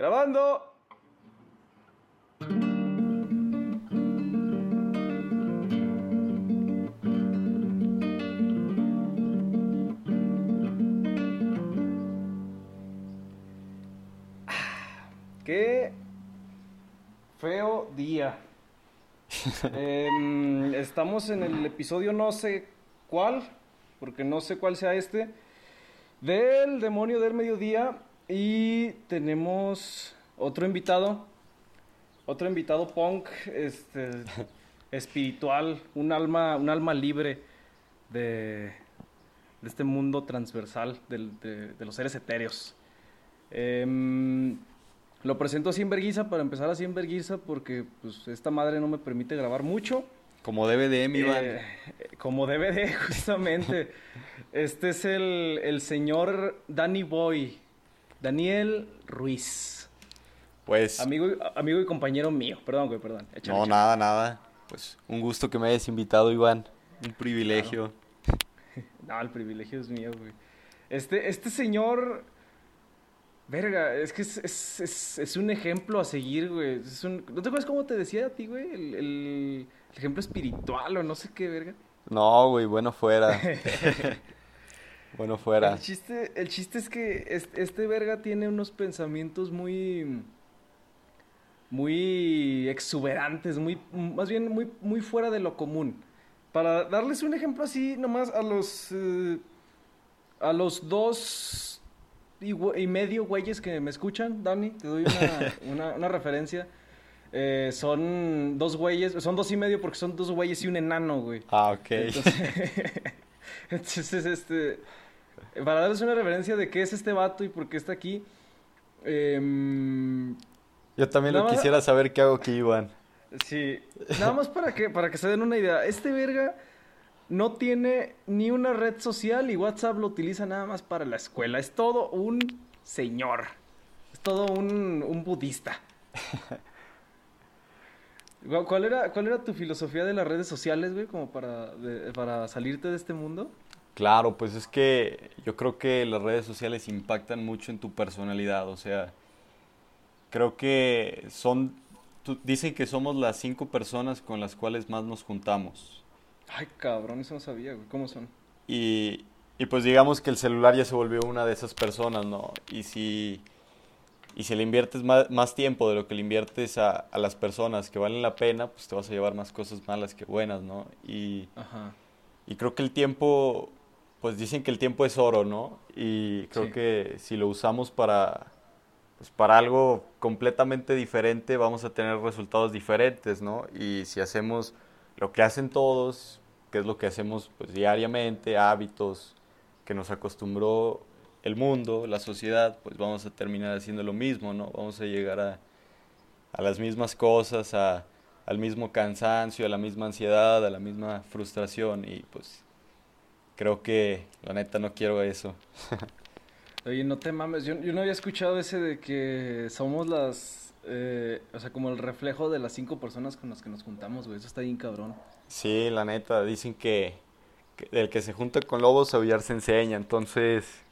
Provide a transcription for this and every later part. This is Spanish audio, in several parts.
Grabando. Qué feo día. Em, estamos en el episodio no sé cuál, porque no sé cuál sea este, del demonio del mediodía. Y tenemos otro invitado, otro invitado punk, este, espiritual, un alma, un alma libre de, de este mundo transversal de, de los seres etéreos. Em, lo presento así en verguiza, para empezar así en verguiza, porque pues, esta madre no me permite grabar mucho. Como de mi Iván. Eh, como de, justamente. Este es el, el señor Danny Boy, Daniel Ruiz. Pues, Amigo, y- amigo y compañero mío. Perdón, güey, perdón. Échale, no, échale. nada, nada. Pues, un gusto que me hayas invitado, Iván. Un privilegio. No, el privilegio es mío, güey. Este, este señor. Verga, es que es, es, es, es un ejemplo a seguir, güey. Es un- ¿No te acuerdas cómo te decía a ti, güey? El, el- el ejemplo espiritual o no sé qué, verga. No, güey, bueno fuera. bueno fuera. El chiste, el chiste es que este, este verga tiene unos pensamientos muy. muy exuberantes, muy. más bien muy, muy fuera de lo común. Para darles un ejemplo así, nomás a los. eh, a los dos y, medio güeyes que me escuchan, Dani, te doy una, una, una referencia. Eh, son dos güeyes, son dos y medio porque son dos güeyes y un enano, güey. Ah, ok. Entonces, entonces, este, para darles una referencia de qué es este vato y por qué está aquí, em, Yo también lo más- quisiera saber qué hago aquí, Iván. sí, nada más para que, para que se den una idea, este verga no tiene ni una red social y WhatsApp lo utiliza nada más para la escuela, es todo un señor, es todo un, un budista. ¿Cuál era, ¿Cuál era tu filosofía de las redes sociales, güey, como para, de- para salirte de este mundo? Claro, pues es que yo creo que las redes sociales impactan mucho en tu personalidad, o sea, creo que son, tú- dicen que somos las cinco personas con las cuales más nos juntamos. Ay, cabrón, eso no sabía, güey. ¿Cómo son? Y, y pues digamos que el celular ya se volvió una de esas personas, ¿no? Y si, y si le inviertes más, más tiempo de lo que le inviertes a, a las personas que valen la pena, pues te vas a llevar más cosas malas que buenas, ¿no? Y, Ajá. y creo que el tiempo, pues dicen que el tiempo es oro, ¿no? Y creo Sí. que si lo usamos para, pues para algo completamente diferente, vamos a tener resultados diferentes, ¿no? Y si hacemos lo que hacen todos, que es lo que hacemos pues diariamente, hábitos que nos acostumbró el mundo, la sociedad, pues vamos a terminar haciendo lo mismo, ¿no? Vamos a llegar a, a las mismas cosas, a, al mismo cansancio, a la misma ansiedad, a la misma frustración y pues creo que la neta no quiero eso. Oye, no te mames. Yo, yo no había escuchado ese de que somos las. eh, o sea, como el reflejo de las cinco personas con las que nos juntamos, güey. Eso está bien cabrón. Sí, la neta, dicen que, que el que se junta con lobos aullar se enseña, entonces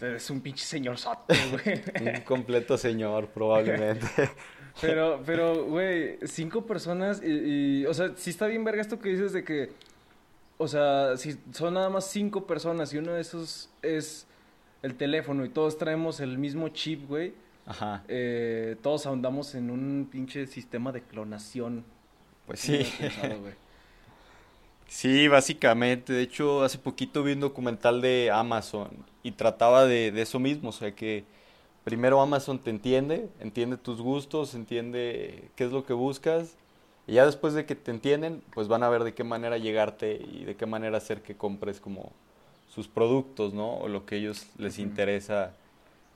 Eres un pinche señor sote, güey. un completo señor probablemente. Pero, pero, güey, cinco personas y, y, o sea, sí está bien verga esto que dices de que, o sea, si son nada más cinco personas y uno de esos es el teléfono y todos traemos el mismo chip, güey, Ajá, eh, todos ahondamos en un pinche sistema de clonación. pues sí. güey. Sí, básicamente. De hecho, hace poquito vi un documental de Amazon y trataba de, de eso mismo. O sea que primero Amazon te entiende, entiende tus gustos, entiende qué es lo que buscas. Y ya después de que te entienden, pues van a ver de qué manera llegarte y de qué manera hacer que compres como sus productos, ¿no? O lo que a ellos les interesa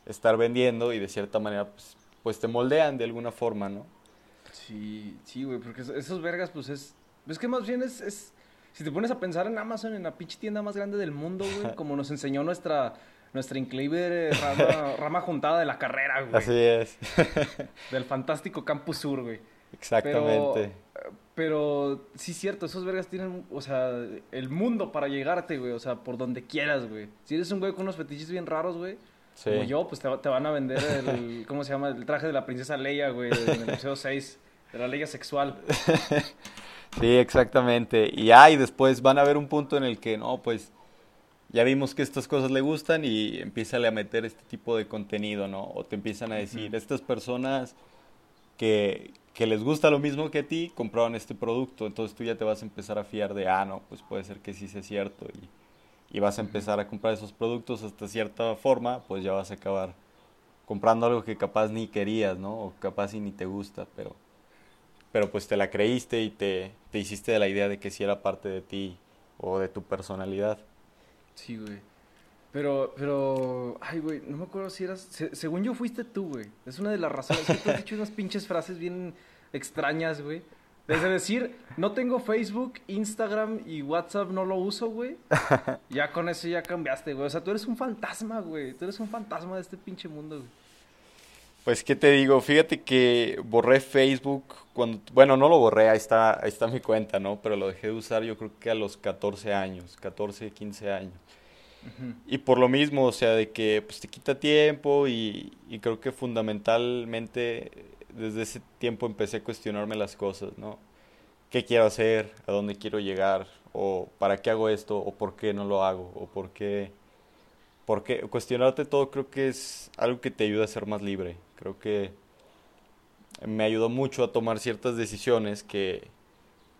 estar vendiendo y de cierta manera, pues, pues te moldean de alguna forma, ¿no? Sí, sí, güey, porque eso- esos vergas, pues es. Es que más bien es, es. Si te pones a pensar en Amazon, en la pinche tienda más grande del mundo, güey, como nos enseñó nuestra. Nuestra increíble rama, rama juntada de la carrera, güey. Así es, Del fantástico Campus Sur, güey. exactamente. Pero, pero sí, cierto, esos vergas tienen, o sea, el mundo para llegarte, güey. O sea, por donde quieras, güey. Si eres un güey con unos fetiches bien raros, güey, como yo, pues te, van a vender el, ¿cómo se llama? El traje de la princesa Leia, güey, en el episodio 6, de la Leia sexual. Sí, exactamente. Y ahí después van a ver un punto en el que, no, pues ya vimos que estas cosas le gustan y empieza a meter este tipo de contenido, ¿no? O te empiezan a decir, estas personas que, que les gusta lo mismo que a ti, compraron este producto, entonces tú ya te vas a empezar a fiar de, ah, no, pues puede ser que sí sea cierto y, y vas a empezar a comprar esos productos hasta cierta forma, pues ya vas a acabar comprando algo que capaz ni querías, ¿no? O capaz y ni te gusta, pero, pero pues te la creíste y te, te hiciste de la idea de que sí era parte de ti o de tu personalidad. Sí, güey. Pero, pero, ay, güey, no me acuerdo si eras, según yo fuiste tú, güey. Es una de las razones que tú has dicho unas pinches frases bien extrañas, güey. Desde decir, no tengo Facebook, Instagram y WhatsApp no lo uso, güey. Ya con eso ya cambiaste, güey. O sea, tú eres un fantasma, güey. Tú eres un fantasma de este pinche mundo, güey. Pues, ¿qué te digo? Fíjate que borré Facebook cuando... Bueno, no lo borré, ahí está, ahí está mi cuenta, ¿no? Pero lo dejé de usar yo creo que a los 14 años, 14, 15 años. Y por lo mismo, o sea, de que pues te quita tiempo y, y, creo que fundamentalmente desde ese tiempo empecé a cuestionarme las cosas, ¿no? ¿Qué quiero hacer? ¿A dónde quiero llegar? ¿O para qué hago esto? ¿O por qué no lo hago? ¿O por qué? Porque cuestionarte todo creo que es algo que te ayuda a ser más libre. Creo que me ayudó mucho a tomar ciertas decisiones que,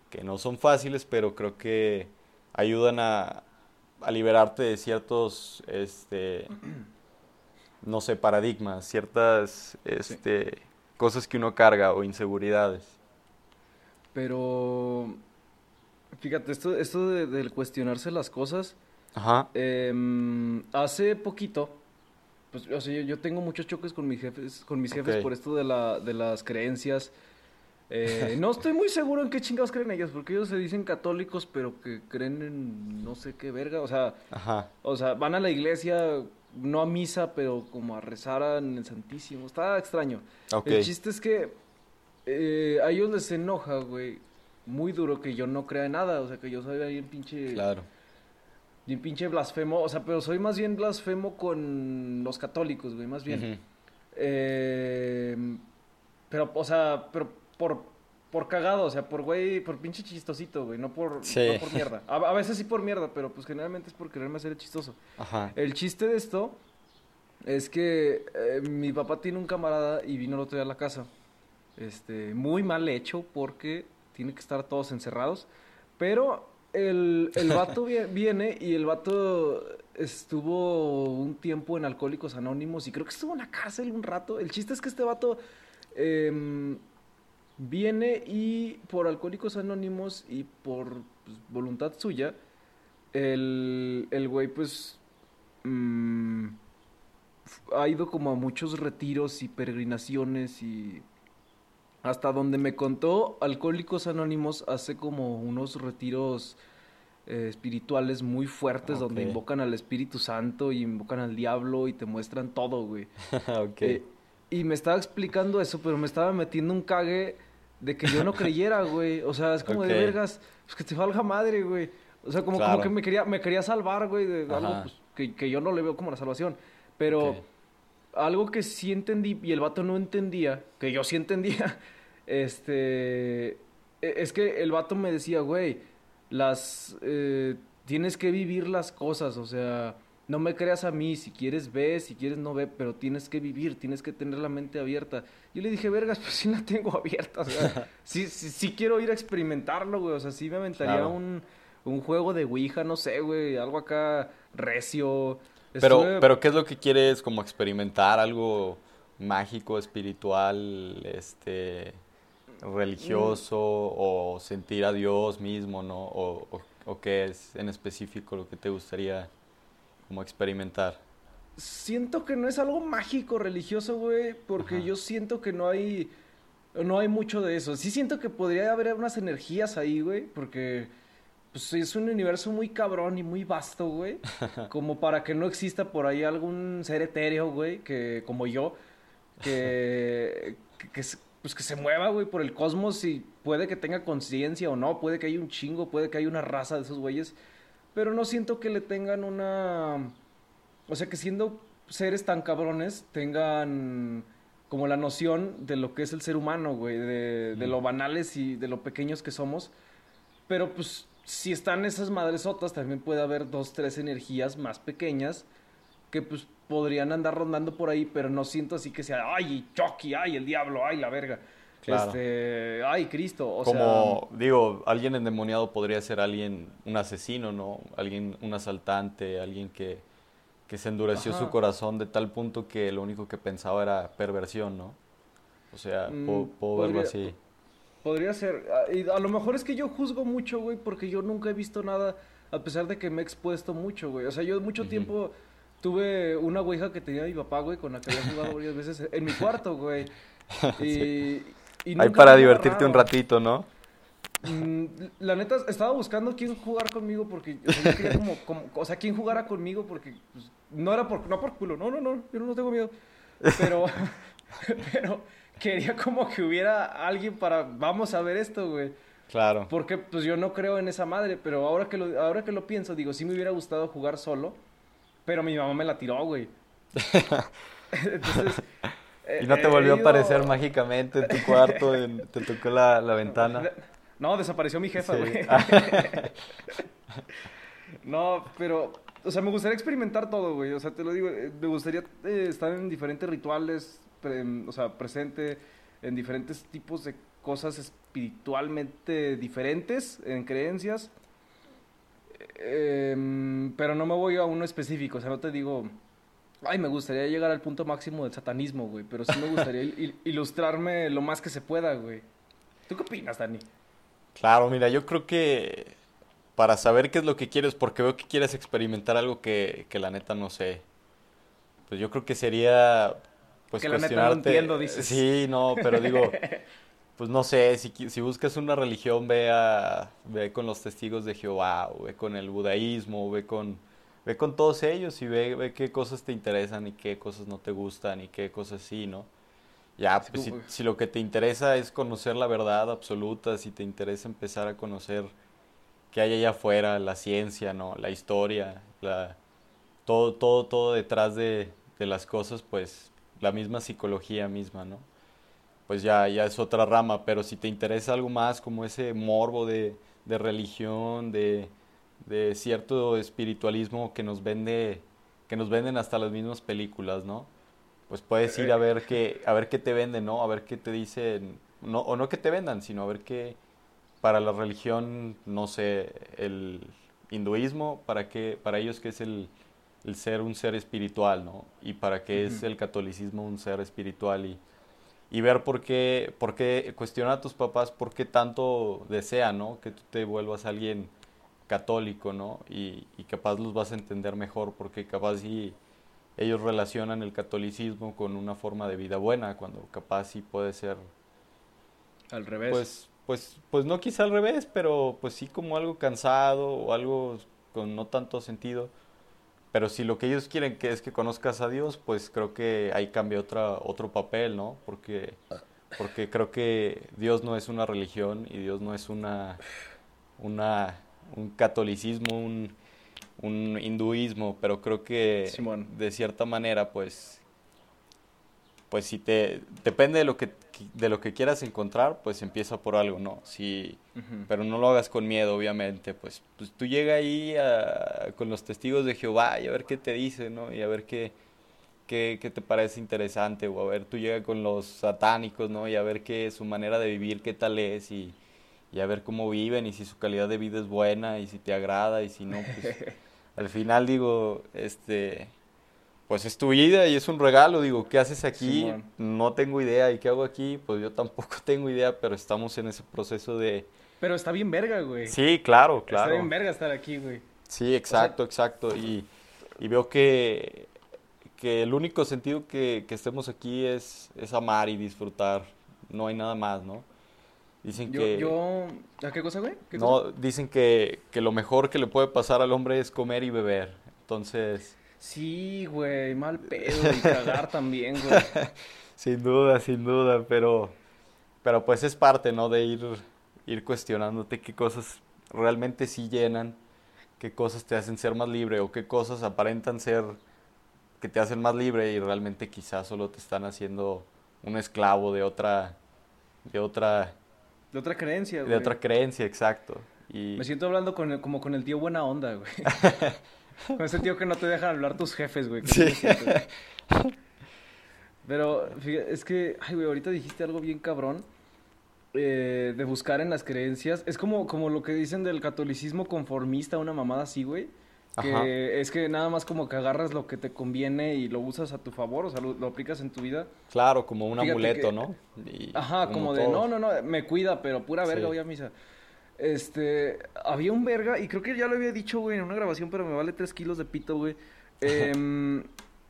que no son fáciles, pero creo que ayudan a, a liberarte de ciertos, este, no sé, paradigmas, ciertas, este, cosas que uno carga o inseguridades. Pero, fíjate, esto, esto de, del cuestionarse las cosas, Ajá. Em, hace poquito, pues, o sea, yo, tengo muchos choques con mis jefes, con mis jefes por esto de, la, de las creencias eh, no estoy muy seguro en qué chingados creen ellos, porque ellos se dicen católicos, pero que creen en no sé qué verga. O sea, o sea, van a la iglesia, no a misa, pero como a rezar en el Santísimo. Está extraño. El chiste es que eh, a ellos les enoja, güey, muy duro que yo no crea en nada. O sea, que yo soy bien pinche. Claro. Bien pinche blasfemo. O sea, pero soy más bien blasfemo con los católicos, güey, más bien. eh, pero, o sea, pero por, por cagado, o sea, por güey, por pinche chistosito, güey, no por, por mierda. A, veces sí por mierda, pero pues generalmente es por quererme hacer chistoso. Ajá. El chiste de esto es que eh, mi papá tiene un camarada y vino el otro día a la casa. Este, muy mal hecho porque tiene que estar todos encerrados. Pero el, el vato viene y el vato estuvo un tiempo en Alcohólicos Anónimos y creo que estuvo en la cárcel un rato. El chiste es que este vato... Eh, viene y por Alcohólicos Anónimos y por pues, voluntad suya, el, el güey pues mm, ha ido como a muchos retiros y peregrinaciones y hasta donde me contó Alcohólicos Anónimos hace como unos retiros eh, espirituales muy fuertes donde invocan al Espíritu Santo y invocan al diablo y te muestran todo, güey. Eh, y me estaba explicando eso, pero me estaba metiendo un cague de que yo no creyera, güey. O sea, es como de vergas, pues que te valga madre, güey. O sea, como, como que me quería, me quería salvar, güey, de algo pues, que, que, yo no le veo como la salvación. Pero algo que sí entendí y el vato no entendía, que yo sí entendía, este, e, es que el vato me decía, güey, las, eh, tienes que vivir las cosas, o sea, no me creas a mí, si quieres ve, si quieres no ve, pero tienes que vivir, tienes que tener la mente abierta. Yo le dije, vergas, pues sí la tengo abierta, o sea, sí, sí, quiero ir a experimentarlo, güey, o sea, sí me aventaría un, un juego de Ouija, no sé, güey, algo acá recio. Pero, pero, ¿qué es lo que quieres como experimentar? ¿Algo mágico, espiritual, este, religioso, mm. o sentir a Dios mismo, ¿no? O, o, o qué es en específico lo que te gustaría como experimentar. Siento que no es algo mágico religioso, güey, porque yo siento que no hay no hay mucho de eso. Sí siento que podría haber unas energías ahí, güey, porque pues, es un universo muy cabrón y muy vasto, güey, como para que no exista por ahí algún ser etéreo, güey, que como yo que que, pues que se mueva, güey, por el cosmos y puede que tenga conciencia o no, puede que haya un chingo, puede que haya una raza de esos güeyes. Pero no siento que le tengan una... O sea, que siendo seres tan cabrones tengan como la noción de lo que es el ser humano, güey, de, de lo banales y de lo pequeños que somos. Pero pues si están esas madresotas, también puede haber dos, tres energías más pequeñas que pues podrían andar rondando por ahí, pero no siento así que sea, ay, Chucky, ay, el diablo, ay, la verga. Este, ay, Cristo, o Como, digo, alguien endemoniado podría ser alguien, un asesino, ¿no? Alguien, un asaltante, alguien que, que se endureció su corazón de tal punto que lo único que pensaba era perversión, ¿no? O sea, mm, puedo, verlo así. Podría ser. Ah, y a lo mejor es que yo juzgo mucho, güey, porque yo nunca he visto nada, a pesar de que me he expuesto mucho, güey. O sea, yo mucho tiempo tuve una ouija que tenía mi papá, güey, con la que había jugado varias veces en mi cuarto, güey. Y, Ahí para divertirte un ratito, ¿no? Mm, la neta, estaba buscando quién jugar conmigo porque, o sea, yo quería como, o sea, quién jugara conmigo porque pues, no era por, no por culo, no, no, no, yo no tengo miedo. Pero, pero quería como que hubiera alguien para, vamos a ver esto, güey. Claro. Porque pues yo no creo en esa madre, pero ahora que lo, ahora que lo pienso, digo, sí me hubiera gustado jugar solo, pero mi mamá me la tiró, güey. Entonces... ¿Y no te volvió a aparecer mágicamente en tu cuarto? ¿Te tocó la, ventana? No, desapareció mi jefa, güey. no, pero... O sea, me gustaría experimentar todo, güey. O sea, te lo digo, eh, me gustaría eh, estar en diferentes rituales, o sea, presente en diferentes tipos de cosas espiritualmente diferentes, en creencias. Em, pero no me voy a uno específico, o sea, no te digo, ay, me gustaría llegar al punto máximo del satanismo, güey, pero sí me gustaría ilustrarme lo más que se pueda, güey. ¿Tú qué opinas, Dani? Claro, mira, yo creo que para saber qué es lo que quieres, porque veo que quieres experimentar algo que, que la neta no sé, pues yo creo que sería pues que la neta no entiendo, dices. Sí, no, pero digo, pues no sé, si, si buscas una religión, ve, a, ve con los testigos de Jehová, o ve con el budaísmo, ve con, ve con todos ellos y ve, ve qué cosas te interesan y qué cosas no te gustan y qué cosas sí, ¿no? Ya, pues si, si, lo que te interesa es conocer la verdad absoluta, si te interesa empezar a conocer qué hay allá afuera, la ciencia, ¿no? La historia, la, todo, todo, todo detrás de, de las cosas, pues la misma psicología misma, ¿no? Pues ya, ya es otra rama, pero si te interesa algo más como ese morbo de, de religión, de, de, cierto espiritualismo que nos vende, que nos venden hasta las mismas películas, ¿no? Pues puedes ir a ver qué, a ver qué te venden, ¿no? A ver qué te dicen, no, o no que te vendan, sino a ver qué, para la religión, no sé, el hinduismo, para qué, para ellos qué es el, el ser un ser espiritual, ¿no? Y para qué es el catolicismo un ser espiritual y, y ver por qué, por qué, cuestionar a tus papás por qué tanto desean, ¿no? Que tú te vuelvas alguien católico, ¿no? Y, y capaz los vas a entender mejor porque capaz si ellos relacionan el catolicismo con una forma de vida buena, cuando capaz sí puede ser... Al revés. Pues, pues, pues no quizá al revés, pero pues sí como algo cansado o algo con no tanto sentido pero si lo que ellos quieren que es que conozcas a Dios, pues creo que ahí cambia otra, otro papel, ¿no? Porque, porque creo que Dios no es una religión y Dios no es una, una un catolicismo, un, un hinduismo, pero creo que de cierta manera, pues, pues si te depende de lo que de lo que quieras encontrar, pues empieza por algo, ¿no? Si, pero no lo hagas con miedo, obviamente, pues, pues tú llega ahí con los testigos de Jehová y a ver qué te dice, ¿no? Y a ver qué, qué, qué, te parece interesante, o a ver, tú llega con los satánicos, ¿no? Y a ver qué su manera de vivir, qué tal es, y, y a ver cómo viven, y si su calidad de vida es buena, y si te agrada, y si no, pues, al final digo, este pues es tu vida y es un regalo, digo, ¿qué haces aquí? no tengo idea, ¿y qué hago aquí? Pues yo tampoco tengo idea, pero estamos en ese proceso de... Pero está bien verga, güey. Sí, claro, claro. Está bien verga estar aquí, güey. Sí, exacto, exacto. Y, y, veo que, que el único sentido que, que estemos aquí es, es amar y disfrutar. No hay nada más, ¿no? Dicen que... Yo, ¿A qué cosa, güey? no, dicen que, que lo mejor que le puede pasar al hombre es comer y beber. Entonces... Sí, güey, mal pedo y cagar también, güey. sin duda, sin duda, pero, pero pues es parte, ¿no? De ir, ir cuestionándote qué cosas realmente sí llenan, qué cosas te hacen ser más libre o qué cosas aparentan ser que te hacen más libre y realmente quizás solo te están haciendo un esclavo de otra, de otra... De otra creencia, güey. De otra creencia, exacto. Y... Me siento hablando con como con el tío buena onda, güey. con ese tío que no te dejan hablar tus jefes, güey. Sí. Pero, fíjate, es que, ay, güey, ahorita dijiste algo bien cabrón. Eh, de buscar en las creencias. Es como, como lo que dicen del catolicismo conformista, una mamada así, güey. Que es que nada más como que agarras lo que te conviene y lo usas a tu favor, o sea, lo, aplicas en tu vida. Claro, como un amuleto, ¿no? ajá, como de, no, no, no, me cuida, pero pura verga voy a misa. Este, había un verga, y creo que ya lo había dicho, güey, en una grabación, pero me vale tres kilos de pito, güey. Em,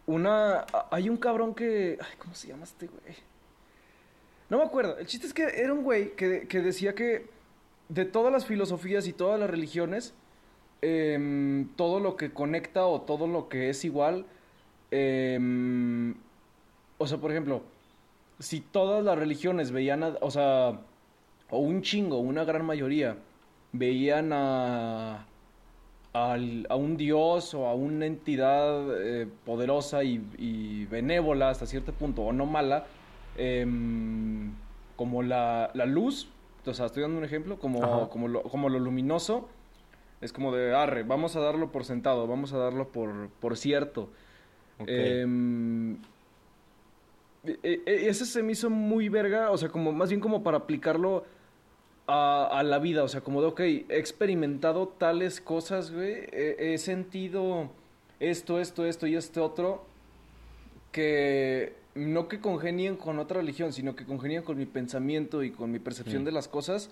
una, hay un cabrón que, ay, ¿cómo se llama este güey? No me acuerdo, el chiste es que era un güey que, que decía que de todas las filosofías y todas las religiones, Em, todo lo que conecta o todo lo que es igual. Em, o sea, por ejemplo, si todas las religiones veían, o sea, o un chingo, una gran mayoría, veían a, a, un dios o a una entidad eh, poderosa y, benévola hasta cierto punto, o no mala, em, como la, la, luz, o sea, estoy dando un ejemplo, como, como, como lo luminoso es como de, arre, vamos a darlo por sentado, vamos a darlo por, por cierto. Em, e, e, e, ese se me hizo muy verga, o sea, como más bien como para aplicarlo a, a la vida, o sea, como de, ok, he experimentado tales cosas, güey, he, sentido esto, esto, esto y este otro, que no que congenien con otra religión, sino que congenien con mi pensamiento y con mi percepción mm. de las cosas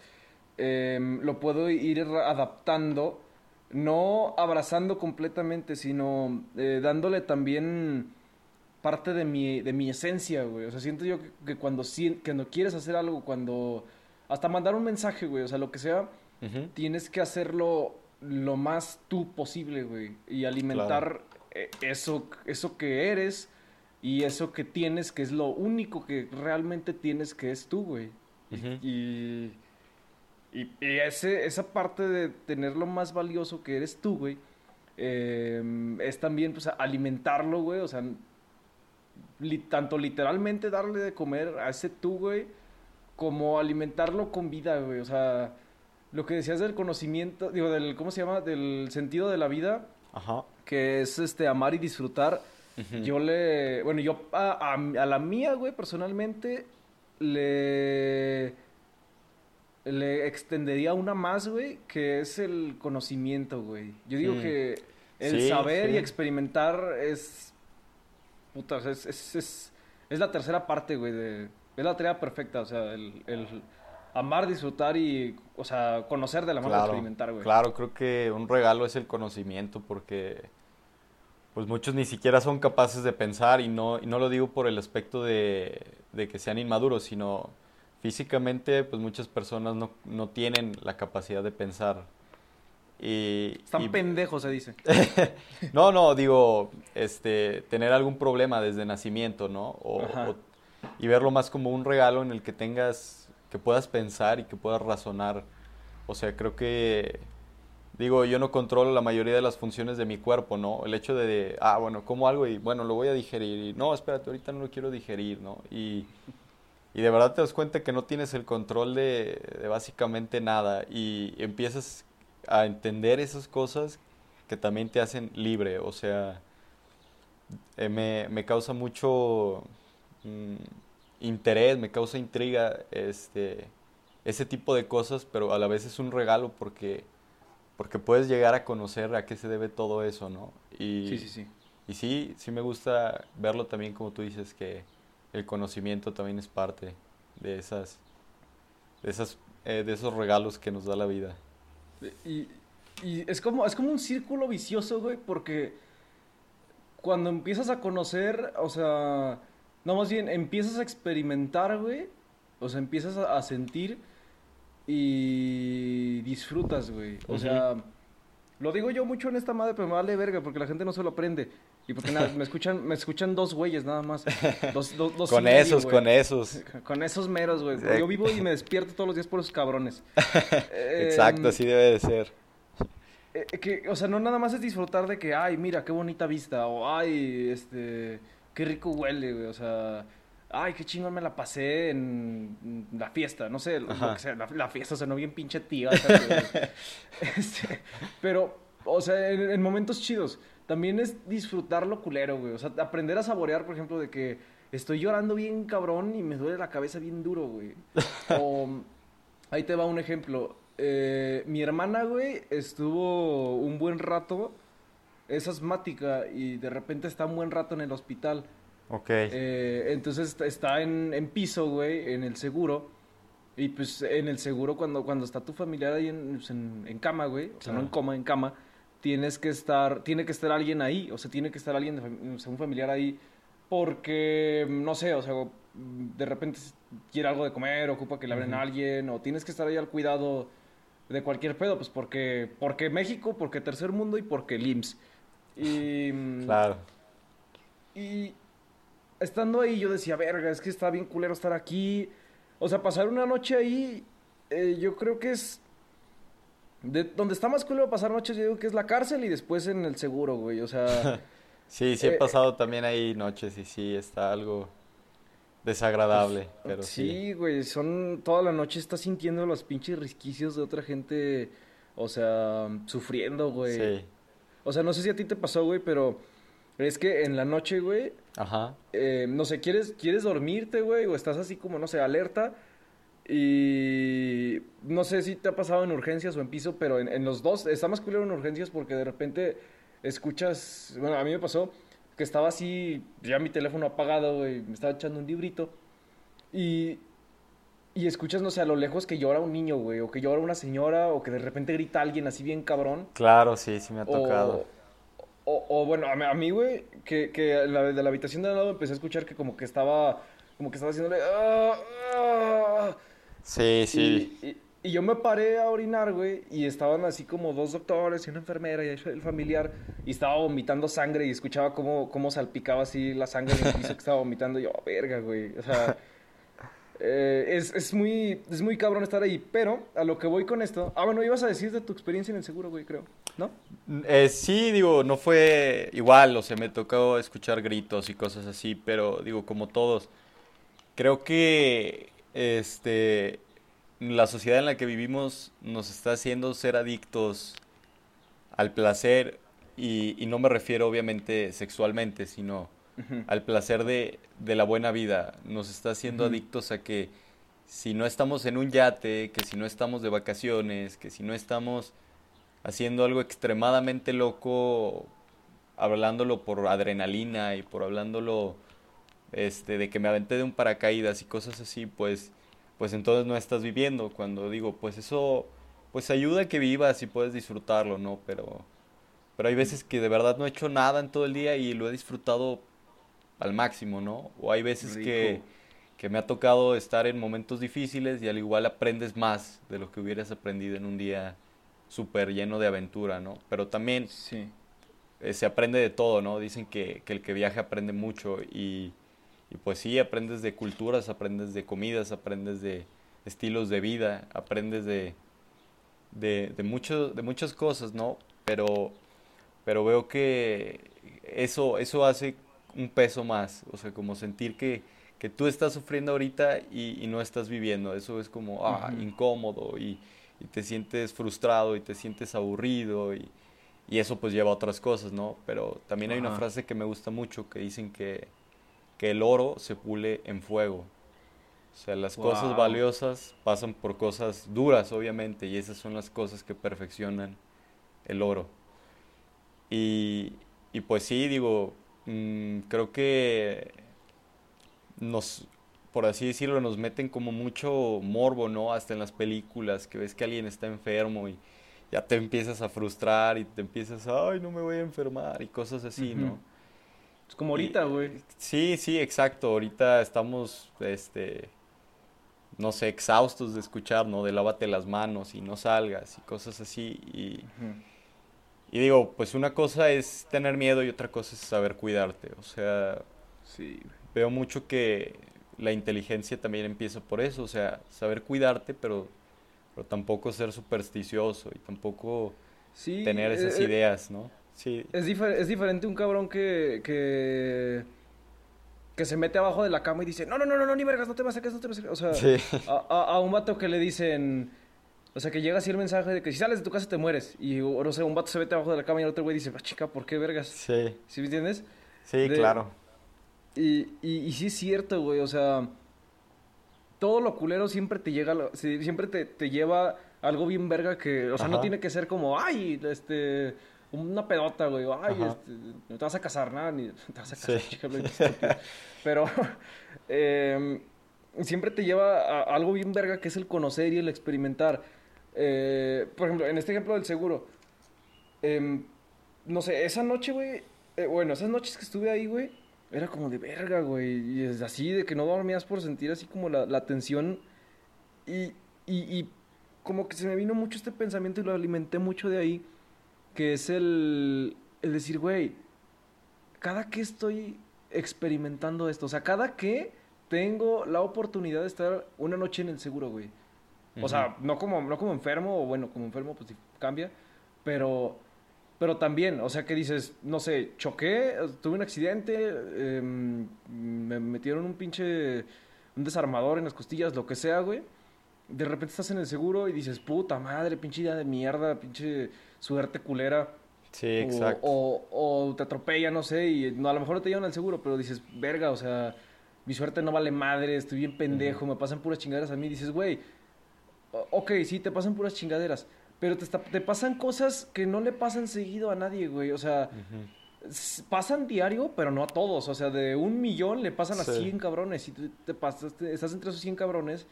Em, lo puedo ir adaptando, no abrazando completamente, sino eh, dándole también parte de mi, de mi esencia, güey. O sea, siento yo que, cuando, cuando quieres hacer algo, cuando... Hasta mandar un mensaje, güey, o sea, lo que sea, tienes que hacerlo lo más tú posible, güey. Y alimentar eh, eso, eso que eres y eso que tienes, que es lo único que realmente tienes, que es tú, güey. Y y, ese, esa parte de tener lo más valioso que eres tú, güey, em, es también, pues, alimentarlo, güey, o sea, tanto literalmente darle de comer a ese tú, güey, como alimentarlo con vida, güey, o sea, lo que decías del conocimiento, digo, del, ¿cómo se llama? Del sentido de la vida, Ajá. que es, este, amar y disfrutar. Yo le, bueno, yo a, a la mía, güey, personalmente, le le extendería una más, güey, que es el conocimiento, güey. Yo digo que el saber y experimentar es. Puta, es, es, es, es la tercera parte, güey. De, es la tarea perfecta, o sea, el, el, amar, disfrutar y, o sea, conocer de la mano de experimentar, güey. Claro, creo que un regalo es el conocimiento porque. Pues muchos ni siquiera son capaces de pensar y no, y no lo digo por el aspecto de, de que sean inmaduros, sino físicamente, pues muchas personas no, no tienen la capacidad de pensar. Y, Están pendejos, se dice. no, no, digo, este, tener algún problema desde nacimiento, ¿no? O, y verlo más como un regalo en el que tengas, que puedas pensar y que puedas razonar. O sea, creo que, digo, yo no controlo la mayoría de las funciones de mi cuerpo, ¿no? El hecho de, ah, bueno, como algo y, bueno, lo voy a digerir. Y, no, espérate, ahorita no lo quiero digerir, ¿no? Y y de verdad te das cuenta que no tienes el control de, básicamente nada y empiezas a entender esas cosas que también te hacen libre. O sea, eh, me, me, causa mucho mm, interés, me causa intriga este, ese tipo de cosas, pero a la vez es un regalo porque, porque puedes llegar a conocer a qué se debe todo eso, ¿no? Y, sí, sí, sí. Y sí, sí me gusta verlo también como tú dices que el conocimiento también es parte de esas, de esas, eh, de esos regalos que nos da la vida. Y, y, es como, es como un círculo vicioso, güey, porque cuando empiezas a conocer, o sea, no más bien, empiezas a experimentar, güey, o sea, empiezas a, sentir y disfrutas, güey. O sea, lo digo yo mucho en esta madre, pero me vale verga porque la gente no se lo aprende. Y porque nada, me escuchan, me escuchan dos güeyes nada más. Dos, con esos, con esos. Con esos meros, güey. Yo vivo y me despierto todos los días por esos cabrones. Exacto, em, así debe de ser. eh, que, o sea, no nada más es disfrutar de que, ay, mira, qué bonita vista, o ay, este, qué rico huele, güey, o sea, ay, qué chingón me la pasé en la fiesta, no sé, lo que sea, la, fiesta, o sea, no bien pinche tía, este, pero, o sea, en, momentos chidos, también es disfrutar lo culero, güey, o sea, aprender a saborear, por ejemplo, de que estoy llorando bien cabrón y me duele la cabeza bien duro, güey, o, ahí te va un ejemplo, eh, mi hermana, güey, estuvo un buen rato, es asmática y de repente está un buen rato en el hospital. Ok. Eh, entonces está en, piso, güey, en el seguro. Y pues en el seguro, cuando, cuando está tu familiar ahí en, pues, en, cama, güey, o sea, no en coma, en cama, tienes que estar, tiene que estar alguien ahí, o sea, tiene que estar alguien, un familiar ahí, porque, no sé, o sea, de repente quiere algo de comer, ocupa que le abren a alguien, o tienes que estar ahí al cuidado de cualquier pedo, pues porque, porque México, porque Tercer Mundo y porque el IMSS. Y, mm, claro. Y estando ahí yo decía, verga, es que está bien culero estar aquí. O sea, pasar una noche ahí, eh, yo creo que es... De, donde está más culero pasar noches, yo digo que es la cárcel y después en el seguro, güey. O sea... sí, sí he eh, pasado también ahí noches y sí, está algo desagradable, pues, pero sí. Sí, güey, son toda la noche estás sintiendo los pinches risquicios de otra gente, o sea, sufriendo, güey. Sí. O sea, no sé si a ti te pasó, güey, pero es que en la noche, güey, Ajá. Eh, no sé, quieres quieres dormirte, güey, o estás así como no sé, alerta y no sé si te ha pasado en urgencias o en piso, pero en, en los dos está más culero en urgencias porque de repente escuchas, bueno, a mí me pasó que estaba así, ya mi teléfono apagado, güey, me estaba echando un librito. Y, y escuchas, no sé, a lo lejos que llora un niño, güey, o que llora una señora, o que de repente grita alguien así bien cabrón. Claro, sí, sí me ha tocado. O, o, bueno, a mí, güey, que, que la, de la habitación de al lado empecé a escuchar que como que estaba, como que estaba haciéndole... Ah, ah". sí, sí. Y yo me paré a orinar, güey, y estaban así como dos doctores y una enfermera y el familiar, y estaba vomitando sangre y escuchaba cómo, cómo salpicaba así la sangre en el piso que estaba vomitando. Y yo, oh, verga, güey. O sea, eh, es, es, muy, es muy cabrón estar ahí. Pero a lo que voy con esto. Ah, bueno, ibas a decir de tu experiencia en el seguro, güey, creo, ¿no? Eh, sí, digo, no fue igual, o sea, me tocó escuchar gritos y cosas así, pero digo, como todos, creo que este la sociedad en la que vivimos nos está haciendo ser adictos al placer y, no me refiero obviamente sexualmente, sino al placer de, la buena vida. Nos está haciendo adictos a que si no estamos en un yate, que si no estamos de vacaciones, que si no estamos haciendo algo extremadamente loco, hablándolo por adrenalina y por hablándolo este, de que me aventé de un paracaídas y cosas así, pues pues entonces no estás viviendo. Cuando digo, pues eso, pues ayuda a que vivas y puedes disfrutarlo, ¿no? Pero, pero hay veces que de verdad no he hecho nada en todo el día y lo he disfrutado al máximo, ¿no? O hay veces que, que me ha tocado estar en momentos difíciles y al igual aprendes más de lo que hubieras aprendido en un día súper lleno de aventura, ¿no? Pero también sí. Eh, se aprende de todo, ¿no? Dicen que, que el que viaja aprende mucho y y pues sí, aprendes de culturas, aprendes de comidas, aprendes de estilos de vida, aprendes de, de, de, mucho, de muchas cosas, ¿no? Pero, pero veo que eso, eso hace un peso más, o sea, como sentir que, que tú estás sufriendo ahorita y, y, no estás viviendo, eso es como ah, incómodo y, y, te sientes frustrado y te sientes aburrido y, y, eso pues lleva a otras cosas, ¿no? Pero también hay una frase que me gusta mucho que dicen que que el oro se pule en fuego. O sea, las cosas valiosas pasan por cosas duras, obviamente, y esas son las cosas que perfeccionan el oro. Y, y pues sí, digo, mm, creo que nos, por así decirlo, nos meten como mucho morbo, ¿no? Hasta en las películas, que ves que alguien está enfermo y ya te empiezas a frustrar y te empiezas, ay, no me voy a enfermar y cosas así, ¿no? Es como ahorita, güey. Sí, sí, exacto. Ahorita estamos, este, no sé, exhaustos de escuchar, ¿no? De lávate las manos y no salgas y cosas así. Y, y digo, pues una cosa es tener miedo y otra cosa es saber cuidarte. O sea, sí. veo mucho que la inteligencia también empieza por eso. O sea, saber cuidarte, pero, pero tampoco ser supersticioso y tampoco tener esas ideas, ¿no? Sí. Es, es diferente un cabrón que, que, que se mete abajo de la cama y dice, no, no, no, no, ni vergas, no te vas a acerques, no te vas a O sea, a, a, un vato que le dicen, o sea, que llega así el mensaje de que si sales de tu casa te mueres. Y, o no sé, un vato se mete abajo de la cama y el otro güey dice, ah, chica, ¿por qué vergas? Sí. ¿Sí me entiendes? Sí, claro. Y, y, y, sí es cierto, güey, o sea, todo lo culero siempre te llega, siempre te, te lleva algo bien verga que, o sea, no tiene que ser como, ay, este una pedota, güey. Ay, este, no te vas a casar, nada, ni te vas a casar, sí. Pero em, siempre te lleva a algo bien verga que es el conocer y el experimentar. Eh, por ejemplo, en este ejemplo del seguro, em, no sé, esa noche, güey, eh, bueno, esas noches que estuve ahí, güey, era como de verga, güey. Y es así, de que no dormías por sentir así como la, tensión. Y, y, y como que se me vino mucho este pensamiento y lo alimenté mucho de ahí que es el, el decir, güey, cada que estoy experimentando esto, o sea, cada que tengo la oportunidad de estar una noche en el seguro, güey. O sea, no como, no como enfermo, o bueno, como enfermo, pues cambia, pero, pero también, o sea, que dices, no sé, choqué, tuve un accidente, em, me metieron un pinche, un desarmador en las costillas, lo que sea, güey. De repente estás en el seguro y dices, puta madre, pinche idea de mierda, pinche suerte culera. Sí, exacto. O, o, te atropella, no sé, y no, a lo mejor no te llevan al seguro, pero dices, verga, o sea, mi suerte no vale madre, estoy bien pendejo, me pasan puras chingaderas a mí. Dices, güey, ok, sí, te pasan puras chingaderas, pero te, te pasan cosas que no le pasan seguido a nadie, güey. O sea, pasan diario, pero no a todos. O sea, de un millón le pasan a 100 cabrones. Y tú te pasas, estás entre esos 100 cabrones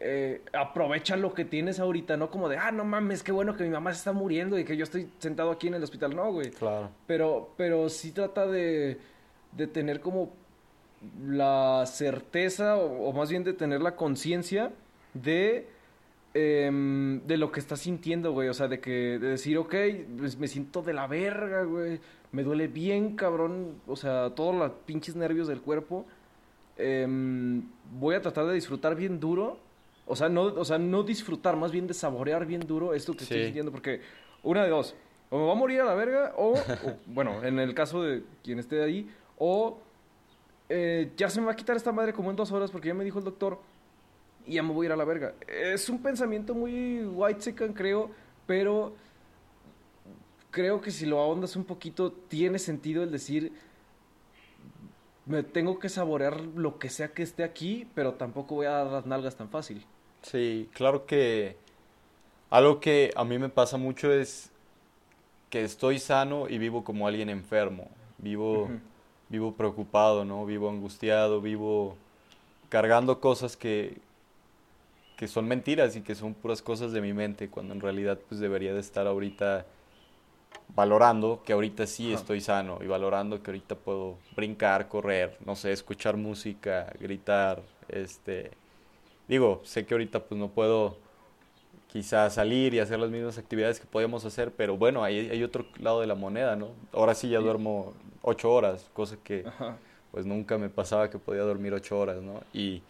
eh, aprovecha lo que tienes ahorita, no como de, ah, no mames, qué bueno que mi mamá se está muriendo y que yo estoy sentado aquí en el hospital. No, güey. Claro. Pero, pero sí trata de, de tener como la certeza, o, más bien de tener la conciencia de, em, de lo que estás sintiendo, güey. O sea, de que, de decir, ok, pues me siento de la verga, güey. Me duele bien, cabrón. O sea, todos los pinches nervios del cuerpo. Em, voy a tratar de disfrutar bien duro o sea, no, o sea, no disfrutar, más bien de saborear bien duro esto que estoy sintiendo, porque una de dos, o me va a morir a la verga, o, bueno, en el caso de quien esté ahí, o eh, ya se me va a quitar esta madre como en dos horas porque ya me dijo el doctor y ya me voy a ir a la verga. Es un pensamiento muy white chicken, creo, pero creo que si lo ahondas un poquito, tiene sentido el decir me tengo que saborear lo que sea que esté aquí, pero tampoco voy a dar las nalgas tan fácil. Sí, claro que algo que a mí me pasa mucho es que estoy sano y vivo como alguien enfermo. Vivo, vivo preocupado, ¿no? Vivo angustiado, vivo cargando cosas que, que son mentiras y que son puras cosas de mi mente, cuando en realidad pues debería de estar ahorita valorando que ahorita sí estoy sano y valorando que ahorita puedo brincar, correr, no sé, escuchar música, gritar, este, digo, sé que ahorita pues no puedo quizás salir y hacer las mismas actividades que podíamos hacer, pero bueno, hay, hay otro lado de la moneda, ¿no? Ahora sí ya duermo ocho horas, cosa que pues nunca me pasaba que podía dormir ocho horas, ¿no? Y,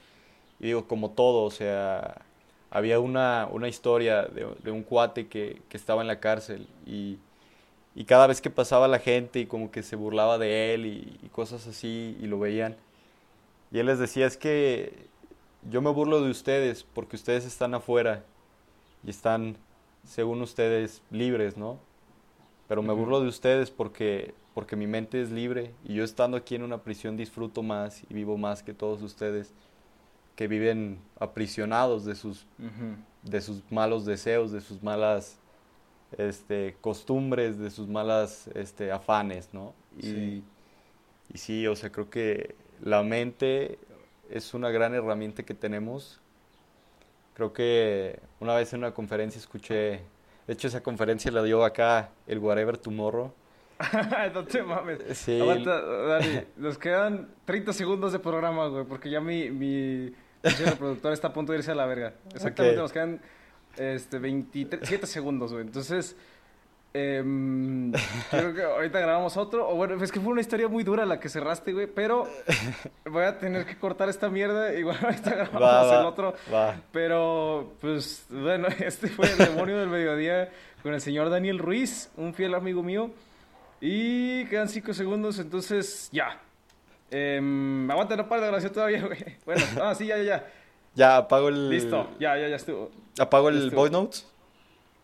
digo, como todo, o sea, había una, una historia de, de un cuate que, que estaba en la cárcel y y cada vez que pasaba la gente y como que se burlaba de él y, cosas así y lo veían. Y él les decía, es que yo me burlo de ustedes porque ustedes están afuera y están, según ustedes, libres, ¿no? Pero me burlo de ustedes porque, porque mi mente es libre y yo estando aquí en una prisión disfruto más y vivo más que todos ustedes que viven aprisionados de sus, de sus malos deseos, de sus malas este, costumbres, de sus malas este, afanes, ¿no? Y sí. y sí, o sea, creo que la mente es una gran herramienta que tenemos. Creo que una vez en una conferencia escuché, de hecho esa conferencia la dio acá el Whatever Tomorrow. no te mames. Sí. Aguanta, Dani, nos quedan 30 segundos de programa, güey, porque ya mi, mi, productor está a punto de irse a la verga. Exactamente, nos quedan este, 27 segundos, güey. Entonces, Em, creo que ahorita grabamos otro. O bueno, es que fue una historia muy dura la que cerraste, güey. Pero voy a tener que cortar esta mierda. Igual ahorita grabamos Va, va, el otro. va. Pero, pues, bueno, este fue el demonio del mediodía con el señor Daniel Ruiz, un fiel amigo mío. Y quedan cinco segundos, entonces ya. Em, aguanta, no para de gracia todavía, güey. Bueno, ah, sí, ya, ya, ya. Ya apago el. Listo, ya, ya, ya estuvo. Apago el voice notes.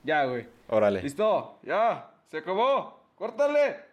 Ya, güey. Órale. Listo, ya, se acabó. Córtale.